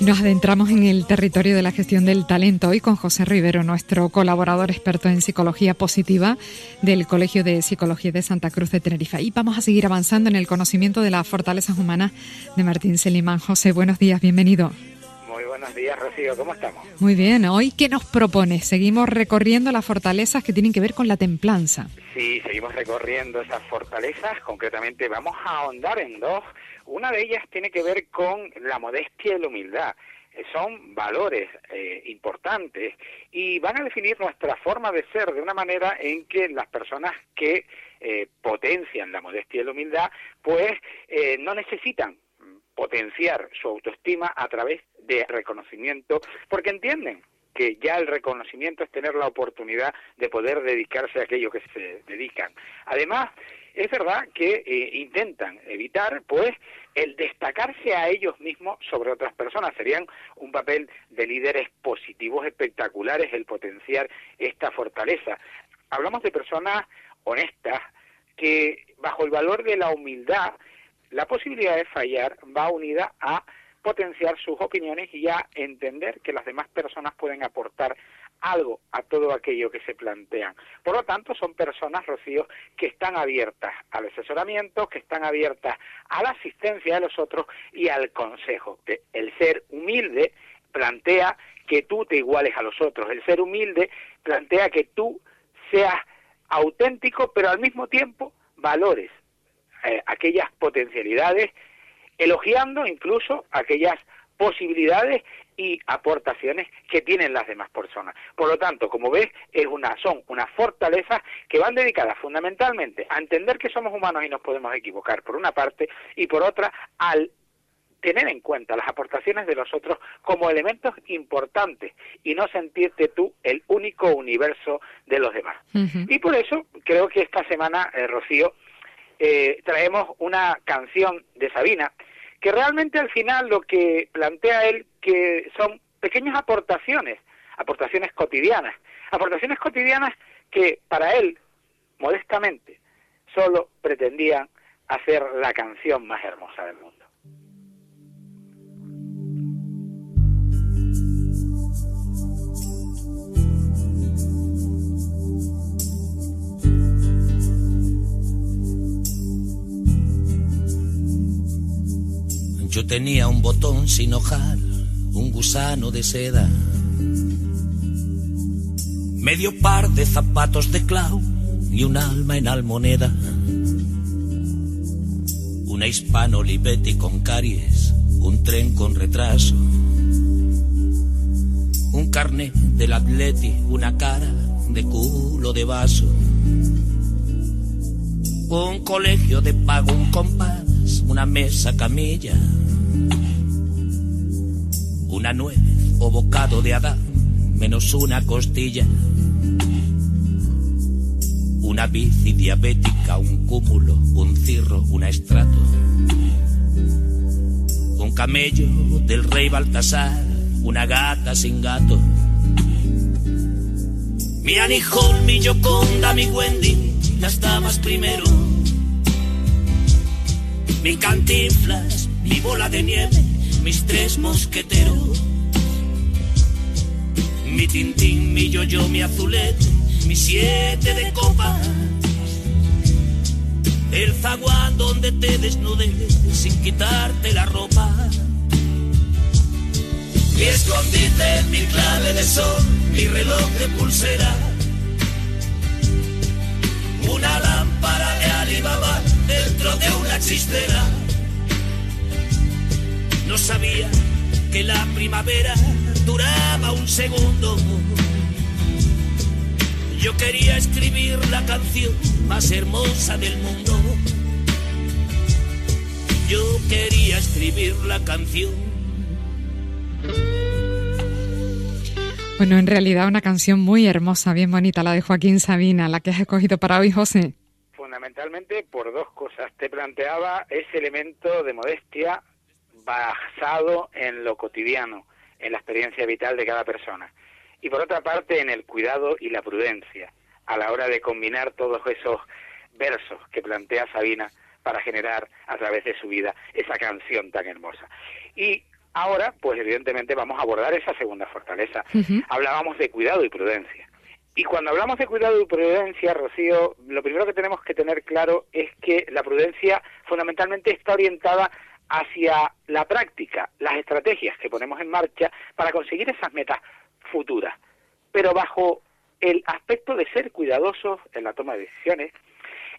Nos adentramos en el territorio de la gestión del talento hoy con José Rivero, nuestro colaborador experto en psicología positiva del Colegio de Psicología de Santa Cruz de Tenerife. Y vamos a seguir avanzando en el conocimiento de las fortalezas humanas de Martín Selimán. José, buenos días, bienvenido. Muy buenos días, Rocío, ¿cómo estamos? Muy bien, hoy ¿qué nos propone? Seguimos recorriendo las fortalezas que tienen que ver con la templanza. Sí, seguimos recorriendo esas fortalezas, concretamente vamos a ahondar en dos una de ellas tiene que ver con la modestia y la humildad. Eh, son valores eh, importantes y van a definir nuestra forma de ser de una manera en que las personas que eh, potencian la modestia y la humildad, pues no necesitan potenciar su autoestima a través de reconocimiento, porque entienden que ya el reconocimiento es tener la oportunidad de poder dedicarse a aquello que se dedican. Además, es verdad que eh, intentan evitar, pues, el destacarse a ellos mismos sobre otras personas. Serían un papel de líderes positivos espectaculares el potenciar esta fortaleza. Hablamos de personas honestas que, bajo el valor de la humildad, la posibilidad de fallar va unida a potenciar sus opiniones y a entender que las demás personas pueden aportar algo a todo aquello que se plantean. Por lo tanto, son personas, Rocío, que están abiertas al asesoramiento, que están abiertas a la asistencia de los otros y al consejo. El ser humilde plantea que tú te iguales a los otros. El ser humilde plantea que tú seas auténtico, pero al mismo tiempo valores eh, aquellas potencialidades, elogiando incluso aquellas posibilidades y aportaciones que tienen las demás personas. Por lo tanto, como ves, es una, son unas fortalezas que van dedicadas fundamentalmente a entender que somos humanos y nos podemos equivocar, por una parte, y por otra, al tener en cuenta las aportaciones de los otros como elementos importantes y no sentirte tú el único universo de los demás. Y por eso creo que esta semana, eh, Rocío, eh, traemos una canción de Sabina que realmente al final lo que plantea él que son pequeñas aportaciones, aportaciones cotidianas, aportaciones cotidianas que para él, modestamente, solo pretendían hacer la canción más hermosa del mundo. Tenía un botón sin hojar, un gusano de seda, medio par de zapatos de clau y un alma en almoneda. Una hispano Olivetti con caries, un tren con retraso, un carnet del atleti, una cara de culo de vaso, un colegio de pago, un compás una mesa camilla, una nuez o bocado de Adán, menos una costilla, una bici diabética, un cúmulo, un cirro, un estrato, un camello del rey Baltasar, una gata sin gato. Mi Anijón, mi Yoconda, mi Wendy, las damas primero. Mi cantinflas, mi bola de nieve, mis tres mosqueteros, mi tintín, mi yo-yo, mi azulete, mi siete de copas, el zaguán donde te desnudes sin quitarte la ropa. Mi escondite, mi clave de sol, mi reloj de pulsera, una lámpara de Alibaba dentro de una chistera. No sabía que la primavera duraba un segundo. Yo quería escribir la canción más hermosa del mundo. Yo quería escribir la canción. Bueno, en realidad una canción muy hermosa, bien bonita, la de Joaquín Sabina, la que has escogido para hoy, José fundamentalmente por dos cosas. Te planteaba ese elemento de modestia basado en lo cotidiano, en la experiencia vital de cada persona. Y por otra parte, en el cuidado y la prudencia, a la hora de combinar todos esos versos que plantea Sabina para generar a través de su vida esa canción tan hermosa. Y Ahora, pues evidentemente vamos a abordar esa segunda fortaleza. Hablábamos de cuidado y prudencia. Y cuando hablamos de cuidado y prudencia, Rocío, lo primero que tenemos que tener claro es que la prudencia fundamentalmente está orientada hacia la práctica, las estrategias que ponemos en marcha para conseguir esas metas futuras, pero bajo el aspecto de ser cuidadosos en la toma de decisiones,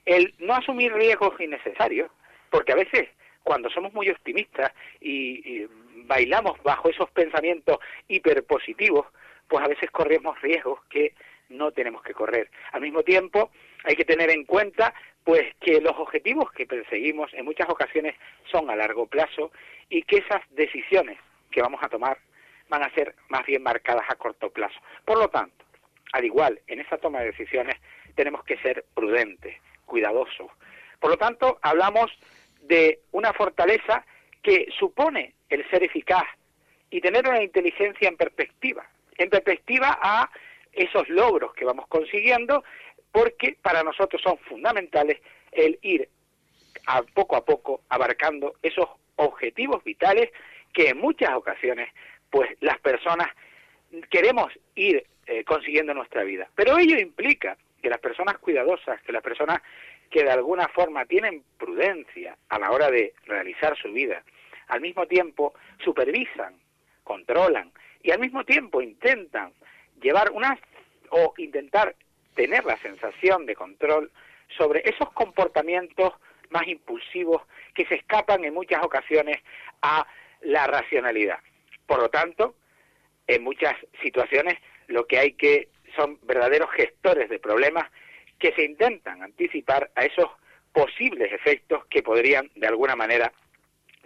el no asumir riesgos innecesarios, porque a veces cuando somos muy optimistas y, bailamos bajo esos pensamientos hiperpositivos, pues a veces corremos riesgos que no tenemos que correr. Al mismo tiempo, hay que tener en cuenta pues que los objetivos que perseguimos en muchas ocasiones son a largo plazo y que esas decisiones que vamos a tomar van a ser más bien marcadas a corto plazo. Por lo tanto, al igual en esa toma de decisiones tenemos que ser prudentes, cuidadosos. Por lo tanto, hablamos de una fortaleza que supone el ser eficaz y tener una inteligencia en perspectiva, en perspectiva a esos logros que vamos consiguiendo, porque para nosotros son fundamentales el ir a poco a poco abarcando esos objetivos vitales que en muchas ocasiones pues las personas queremos ir eh, consiguiendo nuestra vida. Pero ello implica que las personas cuidadosas, que las personas que de alguna forma tienen prudencia a la hora de realizar su vida, al mismo tiempo supervisan, controlan y al mismo tiempo intentan llevar una o intentar tener la sensación de control sobre esos comportamientos más impulsivos que se escapan en muchas ocasiones a la racionalidad. Por lo tanto, en muchas situaciones lo que hay que son verdaderos gestores de problemas que se intentan anticipar a esos posibles efectos que podrían de alguna manera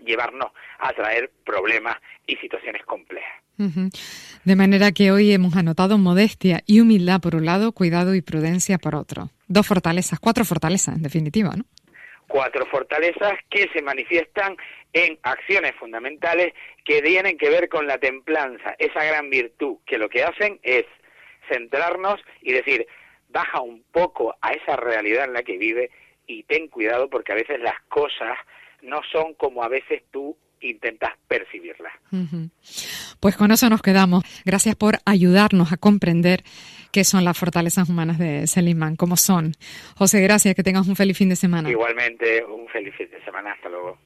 llevarnos a traer problemas y situaciones complejas. De manera que hoy hemos anotado modestia y humildad por un lado, cuidado y prudencia por otro. Dos fortalezas, cuatro fortalezas en definitiva, ¿no? Cuatro fortalezas que se manifiestan en acciones fundamentales que tienen que ver con la templanza, esa gran virtud, que lo que hacen es centrarnos y decir, baja un poco a esa realidad en la que vive y ten cuidado porque a veces las cosas no son como a veces tú intentas percibirlas. Pues con eso nos quedamos. Gracias por ayudarnos a comprender qué son las fortalezas humanas de Selimán, cómo son. José, gracias, que tengas un feliz fin de semana. Igualmente, un feliz fin de semana. Hasta luego.